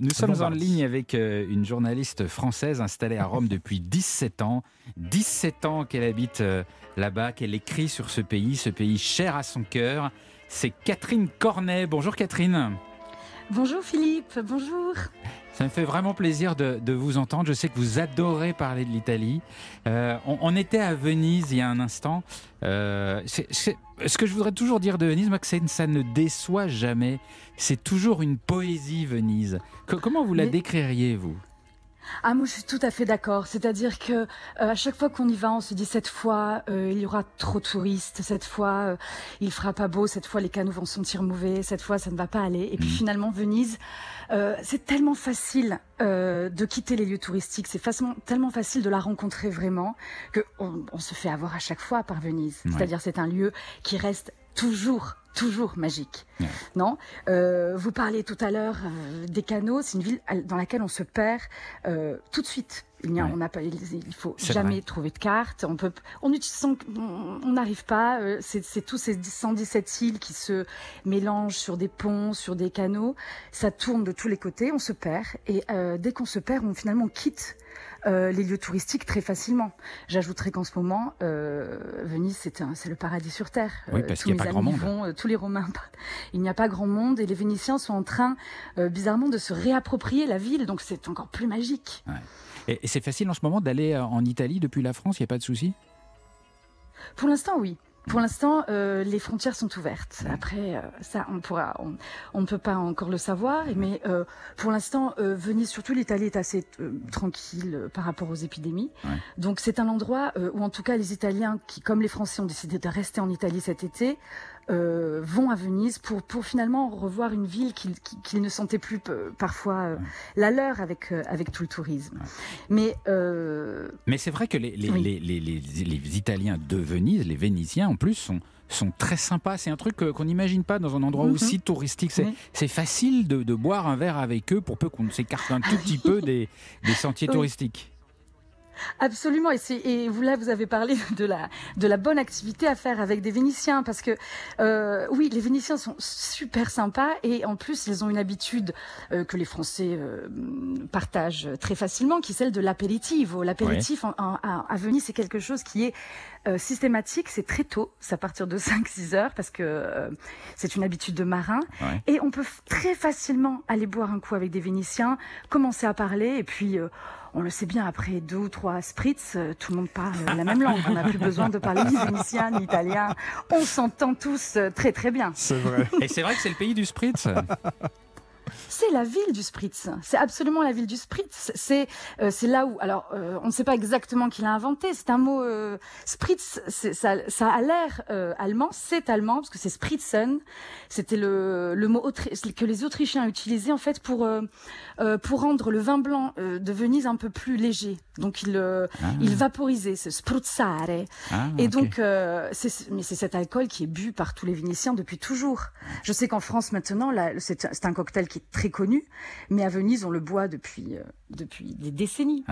Nous sommes en ligne avec euh, une journaliste française installée à Rome depuis 17 ans. 17 ans qu'elle habite euh, là-bas, qu'elle écrit sur ce pays, ce pays cher à son cœur. C'est Catherine Cornet. Bonjour Catherine. Bonjour Philippe, bonjour. Ça me fait vraiment plaisir de, vous entendre. Je sais que vous adorez parler de l'Italie. Euh, on, était à Venise il y a un instant. Euh, ce que je voudrais toujours dire de Venise, moi, que ça ne déçoit jamais. C'est toujours une poésie, Venise. comment vous la décririez, vous ah, moi, je suis tout à fait d'accord. C'est-à-dire que euh, à chaque fois qu'on y va, on se dit cette fois, euh, il y aura trop de touristes. Cette fois, euh, il fera pas beau. Cette fois, les canaux vont se sentir mauvais. Cette fois, ça ne va pas aller. Et puis mm. finalement, Venise, c'est tellement facile de quitter les lieux touristiques. C'est tellement facile de la rencontrer vraiment que on, se fait avoir à chaque fois par Venise. C'est-à-dire, c'est un lieu qui reste toujours toujours magique. Non euh, Vous parliez tout à l'heure euh, des canaux. C'est une ville dans laquelle on se perd euh, tout de suite. Il n'y a, on a pas, il faut jamais trouver de carte. On peut, on on n'arrive pas. Euh, c'est tous ces 117 îles qui se mélangent sur des ponts, sur des canaux. Ça tourne de tous les côtés. On se perd. Et euh, dès qu'on se perd, on finalement quitte euh, les lieux touristiques très facilement. J'ajouterais qu'en ce moment, euh, Venise, c'est le paradis sur terre. Oui, parce qu'il n'y a pas grand monde. Vont, tous les Romains, il n'y a pas grand monde et les Vénitiens sont en train, bizarrement, de se réapproprier la ville. Donc c'est encore plus magique. Ouais. Et, c'est facile en ce moment d'aller euh, en Italie depuis la France, il n'y a pas de souci? Pour l'instant, oui. Pour l'instant, euh, les frontières sont ouvertes. Après, euh, ça, on pourra, on, ne peut pas encore le savoir, mais pour l'instant, Venise, surtout l'Italie, est assez tranquille par rapport aux épidémies. Donc, c'est un endroit où, en tout cas, les Italiens, qui, comme les Français, ont décidé de rester en Italie cet été, euh, vont à Venise pour, pour finalement revoir une ville qu'ils ne sentaient plus parfois euh, la leur avec, euh, avec tout le tourisme. Mais, Mais c'est vrai que les, les, les, les, les, Italiens de Venise, les Vénitiens en plus, sont, sont très sympas. C'est un truc qu'on n'imagine pas dans un endroit mhm. aussi touristique. C'est facile de, de, boire un verre avec eux pour peu qu'on s'écarte un tout petit peu des, des sentiers touristiques. Absolument. Et, et, vous là, vous avez parlé de la de la bonne activité à faire avec des Vénitiens parce que euh, oui, les Vénitiens sont super sympas et en plus ils ont une habitude euh, que les Français euh, partagent très facilement, qui est celle de l'apéritif. L'apéritif à Venise, c'est quelque chose qui est euh, systématique. C'est très tôt, c'est à partir de 5-6 heures parce que euh, c'est une habitude de marin et on peut très facilement aller boire un coup avec des Vénitiens, commencer à parler et puis on le sait bien, après deux ou trois spritz, euh, tout le monde parle la même langue. On n'a plus besoin de parler ni vénitien ni italien. On s'entend tous euh, très très bien. C'est vrai. Et c'est vrai que c'est le pays du spritz. C'est la ville du Spritz. C'est absolument la ville du Spritz. C'est euh, c'est là où alors euh, on ne sait pas exactement qui l'a inventé. C'est un mot euh, Spritz. Ça, ça a l'air allemand. C'est allemand parce que c'est Spritzen. C'était le le mot que les Autrichiens utilisaient en fait pour pour rendre le vin blanc de Venise un peu plus léger. Donc il ah. il vaporisait, ce spruzzare. Ah, Et donc c'est mais c'est cet alcool qui est bu par tous les Vénitiens depuis toujours. Je sais qu'en France maintenant c'est un cocktail qui très connu, mais à Venise, on le boit depuis, euh, depuis des décennies.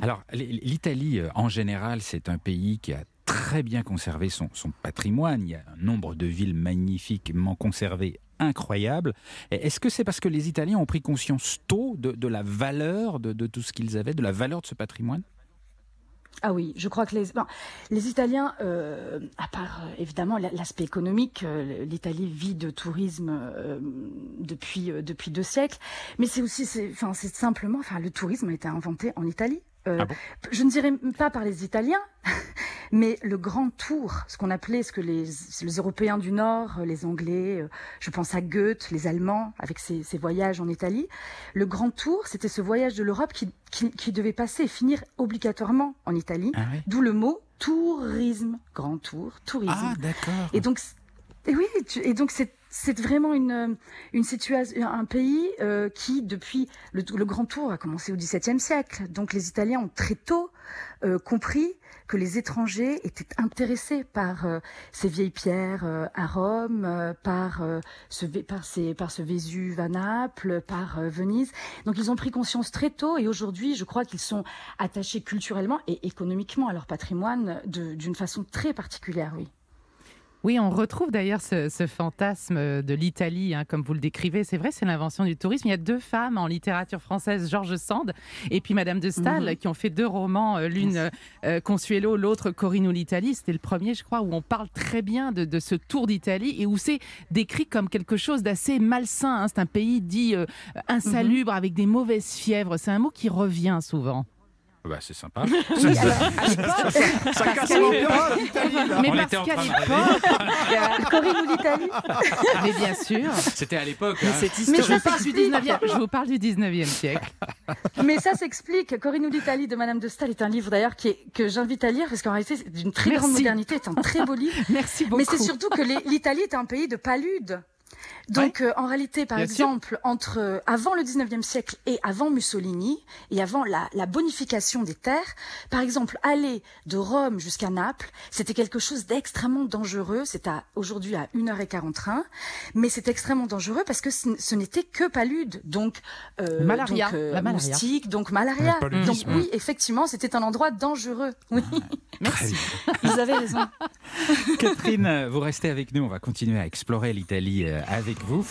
Alors, l'Italie, euh, en général, c'est un pays qui a très bien conservé son, patrimoine. Il y a un nombre de villes magnifiquement conservées incroyable. Est-ce que c'est parce que les Italiens ont pris conscience tôt de, la valeur de, tout ce qu'ils avaient, de la valeur de ce patrimoine? Ah oui, je crois que les, les Italiens, euh, à part euh, évidemment l'aspect économique, euh, l'Italie vit de tourisme depuis depuis deux siècles, mais c'est aussi, enfin, c'est simplement, enfin, le tourisme a été inventé en Italie. Ah je ne dirais pas par les Italiens, mais le grand tour, ce qu'on appelait, ce que les, les, Européens du Nord, les Anglais, euh, je pense à Goethe, les Allemands, avec ses, ses voyages en Italie, le grand tour, c'était ce voyage de l'Europe qui, qui, qui, devait passer et finir obligatoirement en Italie, ah d'où le mot tourisme, grand tour, tourisme. Ah d'accord. Et donc, et oui, et donc c'est c'est vraiment une, une situation, un pays euh, qui, depuis le, le, Grand Tour, a commencé au XVIIe siècle. Donc les Italiens ont très tôt euh, compris que les étrangers étaient intéressés par euh, ces vieilles pierres euh, à Rome, euh, par ce par ces par ce Vésuve à Naples, par Venise. Donc ils ont pris conscience très tôt et aujourd'hui, je crois qu'ils sont attachés culturellement et économiquement à leur patrimoine d'une façon très particulière, oui. Oui, on retrouve d'ailleurs ce, fantasme de l'Italie, hein, comme vous le décrivez. C'est vrai, c'est l'invention du tourisme. Il y a deux femmes en littérature française, Georges Sand et puis Madame de Staël, mhm. qui ont fait deux romans, euh, l'une euh, Consuelo, l'autre Corino l'Italie. C'était le premier, je crois, où on parle très bien de, ce tour d'Italie et où c'est décrit comme quelque chose d'assez malsain. Hein. C'est un pays dit euh, insalubre, avec des mauvaises fièvres. C'est un mot qui revient souvent. Bah, c'est sympa. Oui, alors, ça, casse l'ambiance d'Italie. Mais parce qu'à l'époque, Corinne ou l'Italie. Mais bien sûr. C'était à l'époque. Hein. Mais je, vous parle du 19e, je vous parle du 19e siècle. Mais ça s'explique. Corinne ou l'Italie de Madame de Staël est un livre d'ailleurs que j'invite à lire parce qu'en réalité c'est d'une très grande modernité, c'est un très beau livre. Merci beaucoup. Mais c'est surtout que l'Italie est un pays de paludes. Donc euh, en réalité, par exemple, entre euh, avant le 19e siècle et avant Mussolini et avant la, la bonification des terres, par exemple, aller de Rome jusqu'à Naples, c'était quelque chose d'extrêmement dangereux. C'est à aujourd'hui à 1h40 train, mais c'est extrêmement dangereux parce que ce, n'était que palude, donc euh, malaria, donc, la malaria. moustique, donc malaria. Donc oui, effectivement, c'était un endroit dangereux. Oui. Merci. Vous avez raison. Catherine, vous restez avec nous. On va continuer à explorer l'Italie avec vous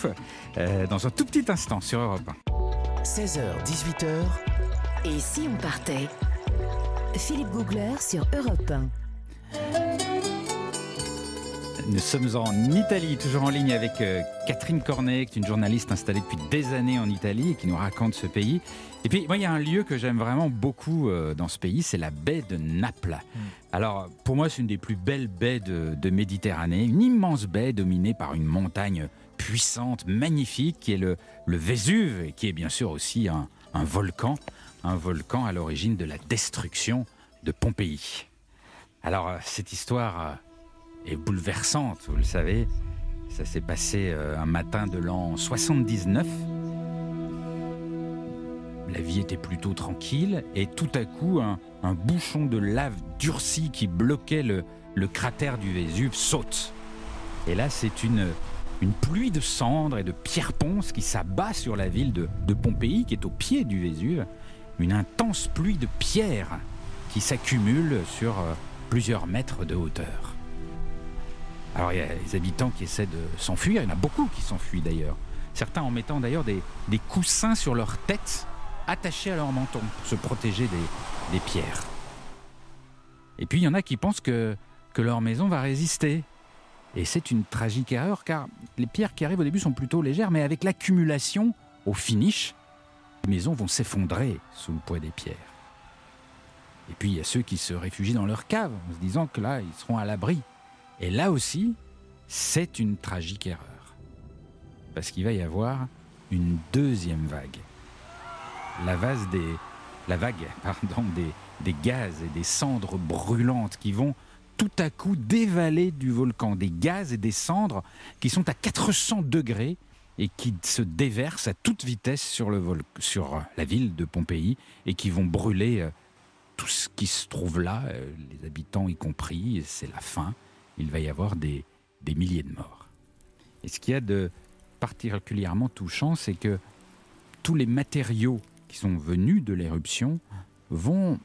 euh, dans un tout petit instant sur Europe 1. 16h, 18h. Et si on partait? Philippe Googler sur Europe 1. Nous sommes en Italie, toujours en ligne avec euh, Catherine Cornet, qui est une journaliste installée depuis des années en Italie et qui nous raconte ce pays. Et puis, moi, il y a un lieu que j'aime vraiment beaucoup euh, dans ce pays, c'est la baie de Naples. Mm. Alors, pour moi, c'est une des plus belles baies de, de Méditerranée, une immense baie dominée par une montagne puissante, magnifique, qui est le, Vésuve, qui est bien sûr aussi un, volcan, un volcan à l'origine de la destruction de Pompéi. Alors, euh, cette histoire euh, est bouleversante, vous le savez. Ça s'est passé euh, un matin de l'an 79. La vie était plutôt tranquille et tout à coup, un, bouchon de lave durci qui bloquait le, le cratère du Vésuve saute. Et là, c'est une une pluie de cendres et de pierres ponces qui s'abat sur la ville de, Pompéi, qui est au pied du Vésuve. Une intense pluie de pierres qui s'accumule sur euh, plusieurs mètres de hauteur. Alors il y a les habitants qui essaient de s'enfuir, il y en a beaucoup qui s'enfuient d'ailleurs. Certains en mettant d'ailleurs des, coussins sur leur tête, attachés à leur menton, pour se protéger des, pierres. Et puis il y en a qui pensent que leur maison va résister, et c'est une tragique erreur car les pierres qui arrivent au début sont plutôt légères, mais avec l'accumulation, au finish, les maisons vont s'effondrer sous le poids des pierres. Et puis il y a ceux qui se réfugient dans leur cave en se disant que là, ils seront à l'abri. Et là aussi, c'est une tragique erreur. Parce qu'il va y avoir une deuxième vague. La, vague des gaz et des cendres brûlantes qui vont tout à coup dévaler du volcan des gaz et des cendres qui sont à 400 degrés et qui se déversent à toute vitesse sur, le sur euh, la ville de Pompéi et qui vont brûler euh, tout ce qui se trouve là, euh, les habitants y compris. C'est la fin. Il va y avoir des, des milliers de morts. Et ce qu'il y a de particulièrement touchant, c'est que tous les matériaux qui sont venus de l'éruption vont,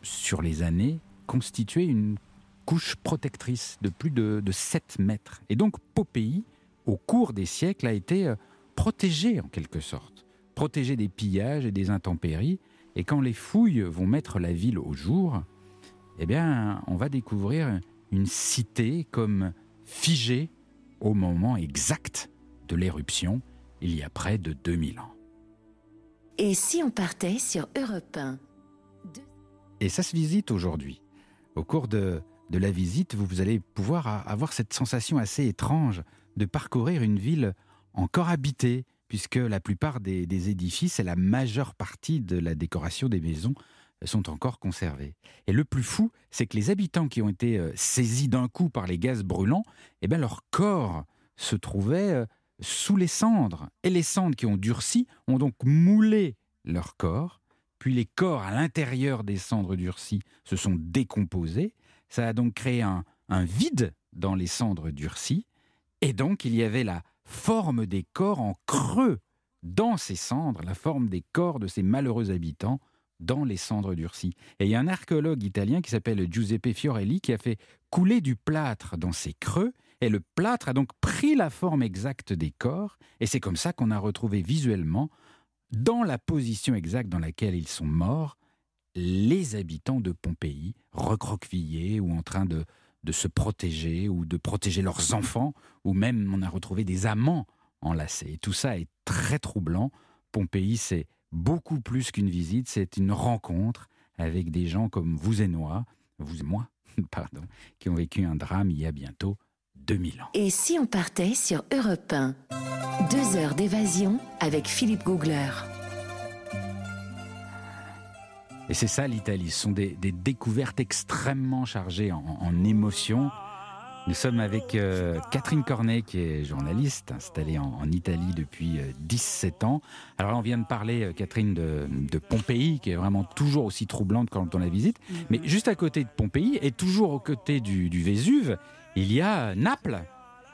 sur les années, constituer une couche protectrice de plus de, 7 mètres. Et donc Pompéi, au cours des siècles, a été euh, protégée en quelque sorte, protégée des pillages et des intempéries. Et quand les fouilles vont mettre la ville au jour, eh bien, on va découvrir une cité comme figée au moment exact de l'éruption, il y a près de 2000 ans. Et si on partait sur Europe 1 Et ça se visite aujourd'hui. Au cours de de la visite, vous, allez pouvoir avoir cette sensation assez étrange de parcourir une ville encore habitée, puisque la plupart des, édifices et la majeure partie de la décoration des maisons sont encore conservés. Et le plus fou, c'est que les habitants qui ont été euh, saisis d'un coup par les gaz brûlants, eh bien leur corps se trouvait euh, sous les cendres. Et les cendres qui ont durci ont donc moulé leur corps, puis les corps à l'intérieur des cendres durcies se sont décomposés, ça a donc créé un, vide dans les cendres durcies, et donc il y avait la forme des corps en creux dans ces cendres, la forme des corps de ces malheureux habitants dans les cendres durcies. Et il y a un archéologue italien qui s'appelle Giuseppe Fiorelli qui a fait couler du plâtre dans ces creux. Et le plâtre a donc pris la forme exacte des corps, et c'est comme ça qu'on a retrouvé visuellement, dans la position exacte dans laquelle ils sont morts, les habitants de Pompéi, recroquevillés ou en train de, de se protéger ou de protéger leurs enfants, ou même on a retrouvé des amants enlacés. Et tout ça est très troublant. Pompéi, c'est beaucoup plus qu'une visite, c'est une rencontre avec des gens comme vous et moi, vous et moi, pardon, qui ont vécu un drame il y a bientôt 2000 ans. Et si on partait sur Europe 1 Deux heures d'évasion avec Philippe Googler. Et c'est ça l'Italie, ce sont des, des découvertes extrêmement chargées en, en émotions. Nous sommes avec euh, Catherine Cornet, qui est journaliste, installée en, en Italie depuis euh, 17 ans. Alors là, on vient de parler, euh, Catherine, de, de Pompéi, qui est vraiment toujours aussi troublante quand on la visite. Mais juste à côté de Pompéi, et toujours aux côtés du, du Vésuve, il y a Naples,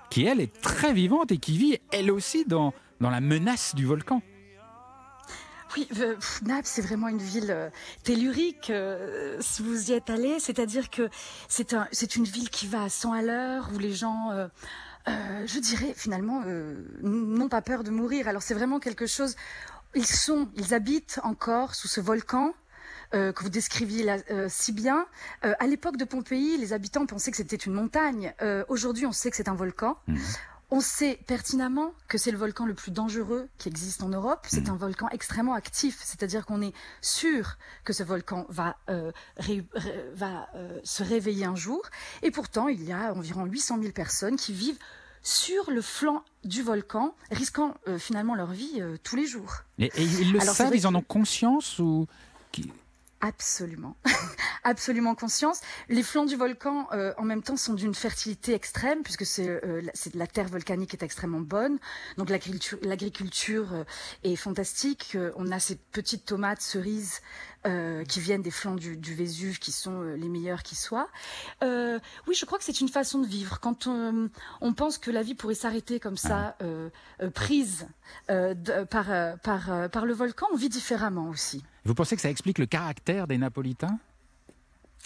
qui elle est très vivante et qui vit elle aussi dans, dans la menace du volcan. Oui, euh, Naples, c'est vraiment une ville euh, tellurique, euh, si vous y êtes allé. C'est-à-dire que c'est un, c'est une ville qui va à 100 à l'heure, où les gens, je dirais, finalement, n'ont pas peur de mourir. Alors c'est vraiment quelque chose. Ils sont, ils habitent encore sous ce volcan. que vous décriviez là, si bien. À l'époque de Pompéi, les habitants pensaient que c'était une montagne. Aujourd'hui, on sait que c'est un volcan. On sait pertinemment que c'est le volcan le plus dangereux qui existe en Europe. C'est un volcan extrêmement actif, c'est-à-dire qu'on est sûr que ce volcan va, euh, ré- ré- va euh, se réveiller un jour. Et pourtant, il y a environ 800 000 personnes qui vivent sur le flanc du volcan, risquant euh, finalement leur vie tous les jours. Et, et ils le Alors, savent, ils en ont conscience ou Absolument, absolument conscience. Les flancs du volcan, euh, en même temps, sont d'une fertilité extrême puisque c'est euh, la- terre volcanique est extrêmement bonne. Donc l'agriculture, l'agriculture euh, est fantastique. Euh, on a ces petites tomates cerises euh, qui viennent des flancs du, du Vésuve, qui sont euh, les meilleures qui soient. Euh, oui, je crois que c'est une façon de vivre. Quand on, on pense que la vie pourrait s'arrêter comme ça, euh, prise de- par, par, par le volcan, on vit différemment aussi. Vous pensez que ça explique le caractère des Napolitains?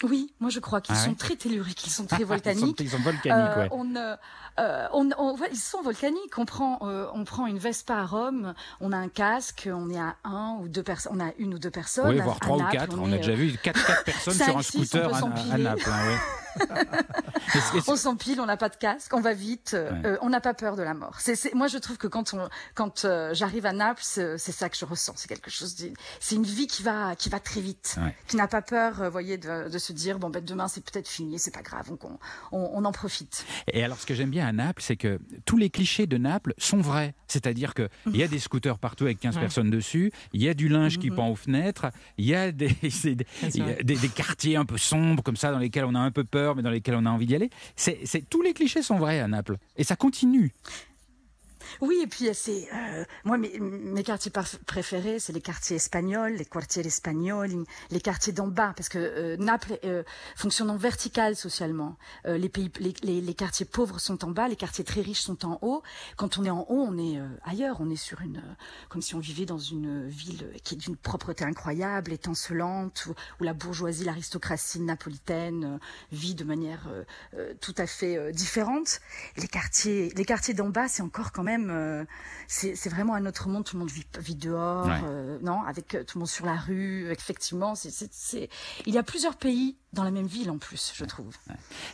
Oui, moi je crois qu'ils Ah sont ouais très telluriques, ils sont très Ils sont, volcaniques. ils sont volcaniques, Euh, ouais. on, euh, euh, on, on- ils sont volcaniques. On prend, euh, on prend une Vespa à Rome, on a un casque, on est à un ou deux personnes, on a une ou deux personnes. Oui, voire à trois ou Naples, quatre. On, est, a euh, déjà vu quatre, quatre personnes cinq, sur un scooter à. Naples. hein, ouais. On s'empile, on n'a pas de casque, on va vite, euh, Ouais. euh, on n'a pas peur de la mort. Moi, je trouve que quand, on, quand euh, j'arrive à Naples, c'est, ça que je ressens. C'est quelque chose, c'est une vie qui va, qui va très vite, Ouais. qui n'a pas peur, euh, voyez, de, de se dire bon ben demain c'est peut-être fini, c'est pas grave, on, on, on en profite. Et alors, ce que j'aime bien à Naples, c'est que tous les clichés de Naples sont vrais. C'est-à-dire qu'il y a des scooters partout avec 15 personnes dessus, il y a du linge qui pend aux fenêtres, il y a, des, c'est des, il y a des- des quartiers un peu sombres comme ça, dans lesquels on a un peu peur, mais dans lesquels on a envie d'y aller. Tous les clichés sont vrais à Naples. Et ça continue. Oui, et puis c'est euh, moi mes, mes quartiers préférés, c'est les quartiers espagnols, les quartiers espagnols, les quartiers d'en bas, parce que euh, Naples euh, fonctionne en vertical socialement. Euh, les pays, les, les, les quartiers pauvres sont en bas, les quartiers très riches sont en haut. Quand on est en haut, on est euh, ailleurs, on est sur une, euh, comme si on vivait dans une ville qui est d'une propreté incroyable, étincelante, où, où la bourgeoisie, l'aristocratie napolitaine euh, vit de manière euh, euh, tout à fait euh, différente. Les quartiers, les quartiers d'en bas, c'est encore quand même, euh, c'est vraiment un autre monde. Tout le monde vit, vit dehors, Ouais. euh, non, avec euh, tout le monde sur la rue. Effectivement, c'est, il y a plusieurs pays dans la même ville en plus, je trouve.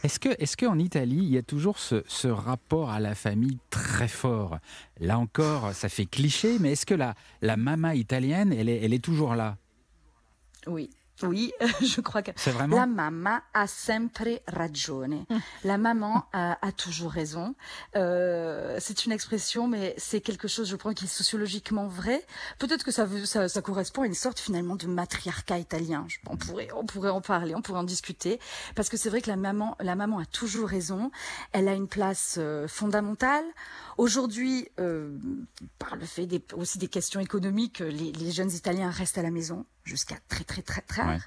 Est-ce que, est-ce qu'en Italie, il y a toujours ce, ce rapport à la famille très fort? Là encore, ça fait cliché, mais est-ce que la, la mama italienne, elle est, elle est toujours là? Oui. Oui, je crois que vraiment la mamma a sempre ragione. La maman a, a toujours raison. Euh, c'est une expression, mais c'est quelque chose, je crois, qui est sociologiquement vrai. Peut-être que ça, ça, ça correspond à une sorte finalement de matriarcat italien. On pourrait, on pourrait en parler, on pourrait en discuter, parce que c'est vrai que la maman, la maman a toujours raison. Elle a une place euh, fondamentale. Aujourd'hui, euh, par le fait des, aussi des questions économiques, les, les jeunes Italiens restent à la maison jusqu'à très très très tard. Ouais.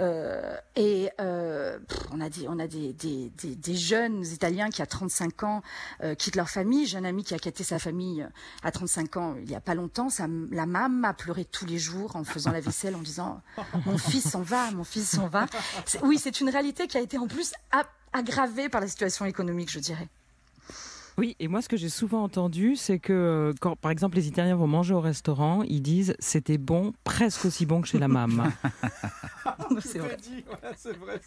Euh, et euh, on a des on a des, des, des, des jeunes Italiens qui à 35 ans euh, quittent leur famille. J'ai un ami qui a quitté sa famille euh, à 35 ans il y a pas longtemps. M- la maman a pleuré tous les jours en faisant la vaisselle en disant mon fils s'en va, mon fils s'en va. Oui, c'est une réalité qui a été en plus aggravée par la situation économique, je dirais. Oui, et moi, ce que j'ai souvent entendu, c'est que euh, quand, par exemple, les Italiens vont manger au restaurant, ils disent c'était bon, presque aussi bon que chez la maman. c'est vrai. c'est vrai,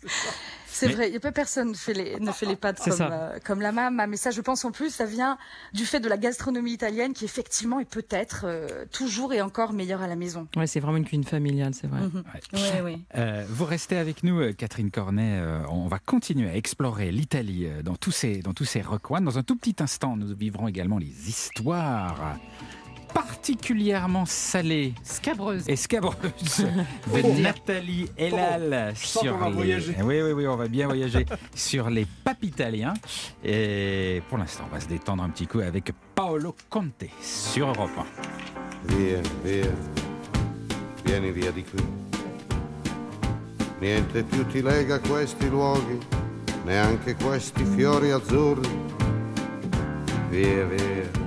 C'est vrai, il n'y a pas personne ne fait les, ne fait les pâtes comme, euh, comme la mama. Mais ça, je pense en plus, ça vient du fait de la gastronomie italienne qui, effectivement, est peut-être euh, toujours et encore meilleure à la maison. Ouais, c'est vraiment une cuisine familiale, c'est vrai. Mhm. Ouais, ouais. Euh, vous restez avec nous, Catherine Cornet. Euh, on va continuer à explorer l'Italie euh, dans tous ces dans tous ces recoins. Dans un tout petit instant, nous vivrons également les histoires particulièrement salées Scabreuse. et scabreuses de Nathalie Elal sens sur va les... voyager. Oui, oui, oui, on va bien voyager sur les papes italiens. Et pour l'instant, on va se détendre un petit coup avec Paolo Conte sur Europe 1. Via, via, vieni via di qui. Niente più ti lega a questi luoghi, neanche questi fiori azzurri. Via, via,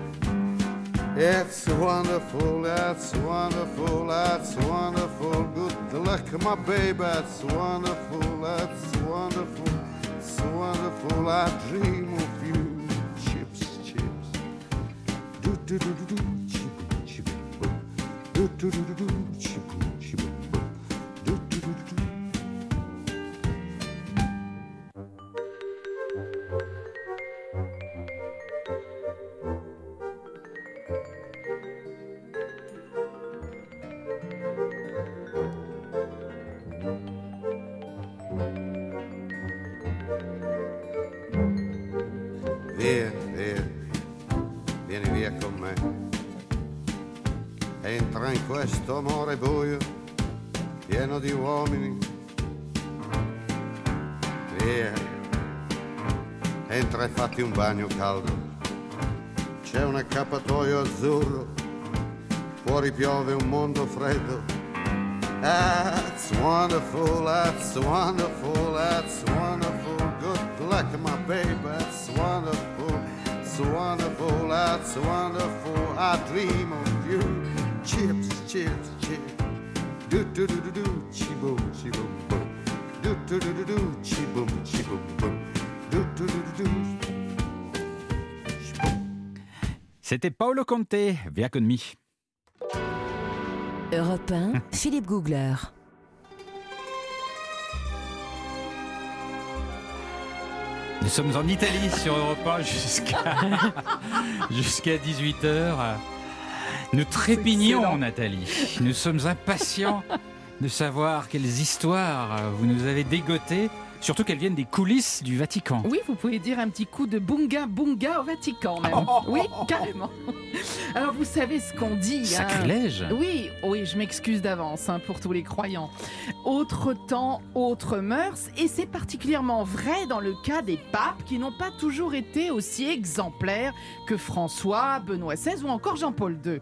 It's wonderful, it's wonderful, it's wonderful. Good luck, my baby, it's wonderful, it's wonderful, it's wonderful. I dream of you, chips, chips. Do do do do do, chip, chip. Do do do do do, Via, entra e fatti un bagno caldo. C'è un accappatoio azzurro, fuori piove un mondo freddo. That's wonderful, that's wonderful, that's wonderful. Good luck, my baby, that's wonderful, it's wonderful, that's wonderful. I dream of you. Chips, chips, chips. Do do do do do, chi boom, chi boom boom. Do do do do do, chi boom, chi boom boom. Do do do do do. chi boom. C'était Paolo Conte, Via con me. Europe 1, Philippe Googler. Nous sommes en Italie sur Europe 1 jusqu'à jusqu'à 18h. Nous trépignons, Nathalie. Nous sommes impatients de savoir quelles histoires vous nous avez dégotées, surtout qu'elles viennent des coulisses du Vatican. Oui, vous pouvez dire un petit coup de bunga bunga au Vatican même. Oui, carrément. Alors vous savez ce qu'on dit. hein. Sacrilège Oui, oui, je m'excuse d'avance hein, pour tous les croyants. Autre temps, autre mœurs, et c'est particulièrement vrai dans le cas des papes qui n'ont pas toujours été aussi exemplaires que François, Benoît XVI ou encore Jean-Paul II.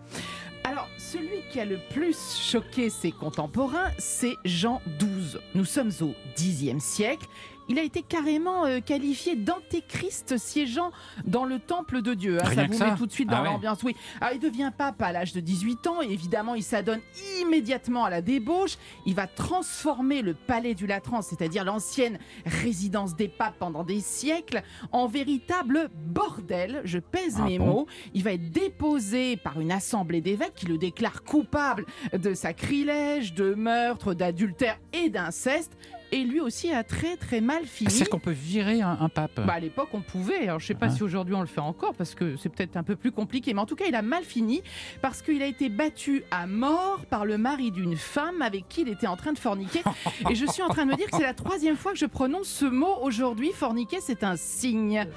Alors, celui qui a le plus choqué ses contemporains, c'est Jean XII. Nous sommes au Xe siècle. Il a été carrément euh, qualifié d'antéchrist siégeant dans le temple de Dieu. hein. Ça vous ça met tout de suite dans Ah ouais. l'ambiance. Oui. Alors, il devient pape à l'âge de 18 ans. Et évidemment, il s'adonne immédiatement à la débauche. Il va transformer le palais du Latran, c'est-à-dire l'ancienne résidence des papes pendant des siècles, en véritable bordel. Je pèse Ah mes bon mots. Il va être déposé par une assemblée d'évêques qui le déclare coupable de sacrilège, de meurtre, d'adultère et d'inceste. Et lui aussi a très très mal fini. C'est qu'on peut virer un, un pape. Bah, à l'époque, on pouvait. Alors, je sais pas Ah. si aujourd'hui on le fait encore parce que c'est peut-être un peu plus compliqué. Mais en tout cas, il a mal fini parce qu'il a été battu à mort par le mari d'une femme avec qui il était en train de forniquer. Et je suis en train de me dire que c'est la troisième fois que je prononce ce mot aujourd'hui. Forniquer, c'est un signe.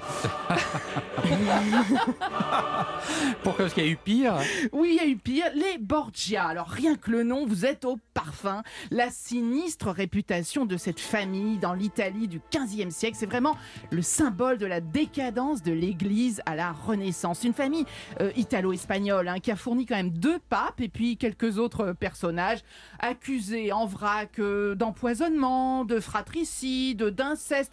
Pourquoi Parce qu'il y a eu pire. Oui, il y a eu pire. Les Borgia. Alors, rien que le nom, vous êtes au parfum. La sinistre réputation de cette famille dans l'Italie du 15e siècle, c'est vraiment le symbole de la décadence de l'Église à la Renaissance. Une famille euh, italo-espagnole hein, qui a fourni quand même deux papes et puis quelques autres personnages accusés en vrac euh, d'empoisonnement, de fratricide, d'inceste.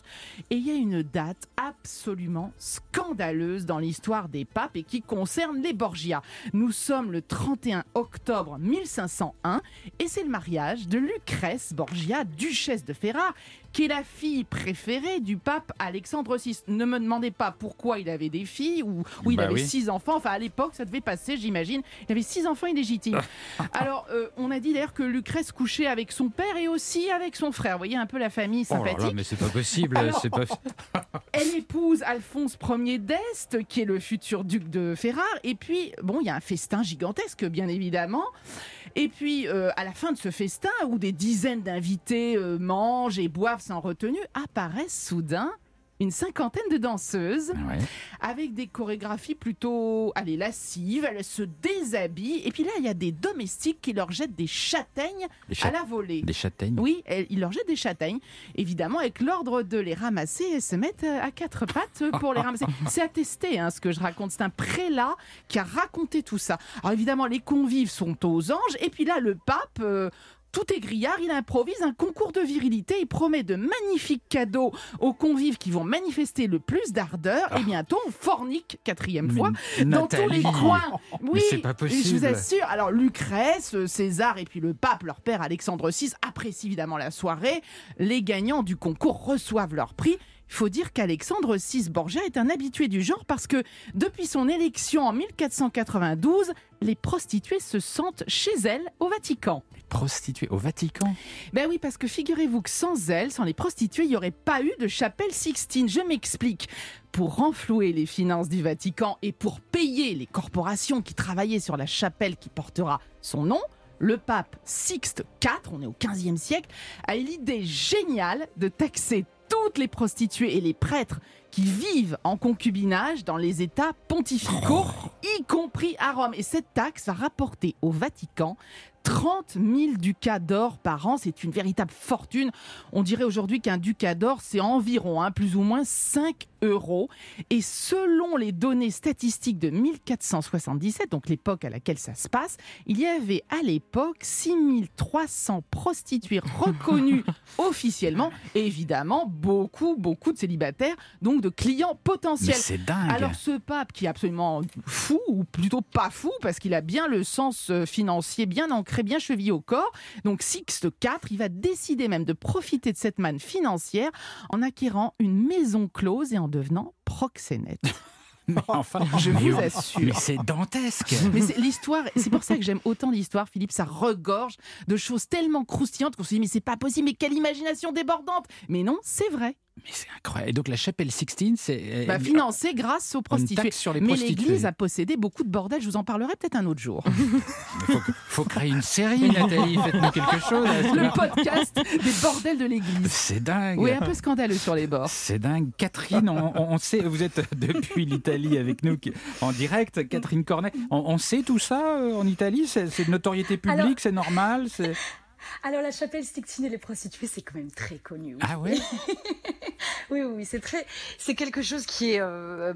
Et il y a une date absolument scandaleuse dans l'histoire des papes et qui concerne les Borgia. Nous sommes le 31 octobre 1501 et c'est le mariage de Lucrèce Borgia, duchesse de Ferrare, qui est la fille préférée du pape Alexandre VI. Ne me demandez pas pourquoi il avait des filles ou, ou il Bah avait oui. six enfants. Enfin, à l'époque, ça devait passer, j'imagine. Il avait six enfants illégitimes. Alors, euh, on a dit d'ailleurs que Lucrèce couchait avec son père et aussi avec son frère. Vous voyez un peu la famille Oh là sympathique. là, mais c'est pas possible. Alors- c'est pas... Elle épouse Alphonse Ier d'Est, qui est le futur duc de Ferrare. Et puis, bon, il y a un festin gigantesque, bien évidemment. Et puis, euh, à la fin de ce festin, où des dizaines d'invités euh, mangent et boivent sans retenue, apparaissent soudain une cinquantaine de danseuses Ouais. avec des chorégraphies plutôt allez, lascives. Elles se déshabillent. Et puis là, il y a des domestiques qui leur jettent des châtaignes Des, à la volée. des châtaignes? Oui, elle- il leur jette des châtaignes, évidemment, avec l'ordre de les ramasser et se mettre euh, à quatre pattes pour les ramasser. C'est attesté, hein, ce que je raconte. C'est un prélat qui a raconté tout ça. Alors évidemment, les convives sont aux anges, et puis là, le pape. euh, tout est grillard, il improvise un concours de virilité, il promet de magnifiques cadeaux aux convives qui vont manifester le plus d'ardeur, et bientôt on fornique, quatrième Mais fois, dans tous les Nathalie, coins. mais Oui, c'est pas Je vous possible. assure. Alors Lucrèce, César et puis le pape, leur père Alexandre VI, apprécient évidemment la soirée. Les gagnants du concours reçoivent leur prix. Il faut dire qu'Alexandre VI Borgia est un habitué du genre parce que depuis son élection en 1492, les prostituées se sentent chez elles au Vatican. Prostituée au Vatican? Ben oui, parce que figurez-vous que sans elles, sans les prostituées, il n'y aurait pas eu de chapelle Sixtine. Je m'explique. Pour renflouer les finances du Vatican et pour payer les corporations qui travaillaient sur la chapelle qui portera son nom, le pape Sixte IV, on est au XVe siècle, a eu l'idée géniale de taxer toutes les prostituées et les prêtres qui vivent en concubinage dans les États pontificaux, y compris à Rome. Et cette taxe va rapporter au Vatican 30 000 ducats d'or par an. C'est une véritable fortune. On dirait aujourd'hui qu'un ducat d'or, c'est environ hein, plus ou moins 5 euros. Et selon les données statistiques de 1477, donc l'époque à laquelle ça se passe, il y avait à l'époque 6 300 prostituées reconnues officiellement. Et évidemment, beaucoup, beaucoup de célibataires, donc de clients potentiels. c'est dingue. Alors ce pape qui est absolument fou, ou plutôt pas fou, parce qu'il a bien le sens euh, financier bien ancré, bien chevillé au corps, donc Sixte IV, il va décider même de profiter de cette manne financière en acquérant une maison close et en devenant proxénète. Mais enfin, Je vous on- assure. Mais c'est dantesque. Mais c'est l'histoire, c'est pour ça que j'aime autant l'histoire, Philippe, ça regorge de choses tellement croustillantes qu'on se dit mais c'est pas possible, mais quelle imagination débordante Mais non, c'est vrai. Mais c'est incroyable. Et donc la chapelle Sixtine, c'est. Bah, financé grâce aux prostituées. taxe sur les mais prostituées. l'Église a possédé beaucoup de bordel, je vous en parlerai peut-être un autre jour. Il faut, faut créer une série, Nathalie. Faites-nous quelque chose. Le podcast des bordels de l'Église. C'est dingue. Oui, un peu scandaleux sur les bords. C'est dingue. Catherine, on, on- on sait, vous êtes depuis l'Italie avec nous en direct. Catherine Cornet, on, on sait tout ça euh, en Italie? C'est de notoriété publique, c'est normal Alors la chapelle Sixtine et les prostituées, c'est quand même très connu. oui. Ah ouais? Oui, oui, oui, c'est très, c'est quelque chose qui est, euh,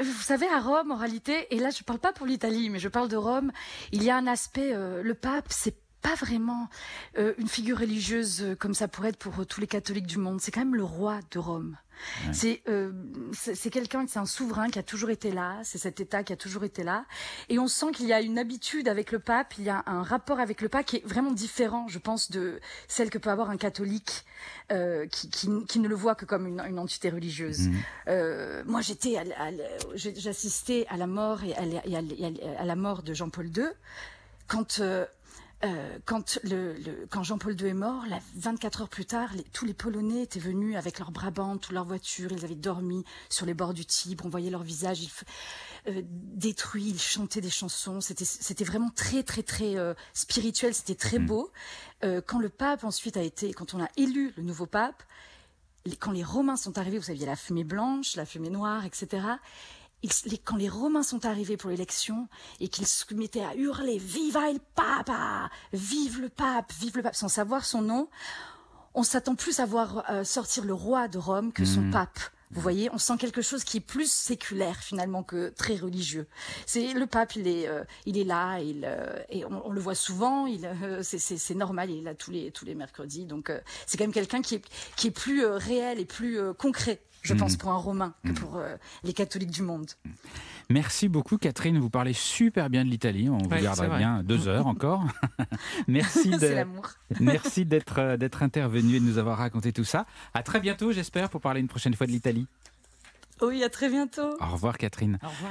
vous savez, à Rome, en réalité, et là, je parle pas pour l'Italie, mais je parle de Rome, il y a un aspect, euh, le pape, c'est pas vraiment euh, une figure religieuse euh, comme ça pourrait être pour euh, tous les catholiques du monde. C'est quand même le roi de Rome. C'est euh, c'est quelqu'un, c'est un souverain qui a toujours été là. C'est cet État qui a toujours été là. Et on sent qu'il y a une habitude avec le pape. Il y a un rapport avec le pape qui est vraiment différent, je pense, de celle que peut avoir un catholique euh, qui, qui, qui ne le voit que comme une, une entité religieuse. Mhm. Euh, moi, j'étais, à à j'assistais à la mort et à et à et à la mort de Jean-Paul II quand euh, quand, le, le- quand Jean-Paul II est mort, là, 24 heures plus tard, les- tous les Polonais étaient venus avec leurs Brabant, toutes leurs voitures, ils avaient dormi sur les bords du Tibre, on voyait leur visage euh, détruits, ils chantaient des chansons, c'était vraiment très très très euh, spirituel, c'était très beau. Euh, quand le pape ensuite a été, quand on a élu le nouveau pape, les- quand les Romains sont arrivés, vous saviez la fumée blanche, la fumée noire, etc. Ils- les- quand les Romains sont arrivés pour l'élection et qu'ils se mettaient à hurler Viva il Papa Vive le pape Vive le pape sans savoir son nom, on s'attend plus à voir euh, sortir le roi de Rome que son pape. Vous voyez, on sent quelque chose qui est plus séculaire finalement que très religieux. C'est le pape, il est, euh, il est là, il, euh, et on, on le voit souvent. Il, euh, c'est- normal, il est là tous les tous les mercredis. Donc c'est quand même quelqu'un qui est qui est plus réel et plus concret, je pense, pour un Romain que pour euh, les catholiques du monde. Merci beaucoup, Catherine. Vous parlez super bien de l'Italie. On vous Ouais, vrai. bien deux heures encore. Merci de-. Merci d'être euh, d'être intervenu et de nous avoir raconté tout ça. À très bientôt, j'espère, pour parler une prochaine fois de l'Italie. Oui, à très bientôt. Au revoir, Catherine. Au revoir.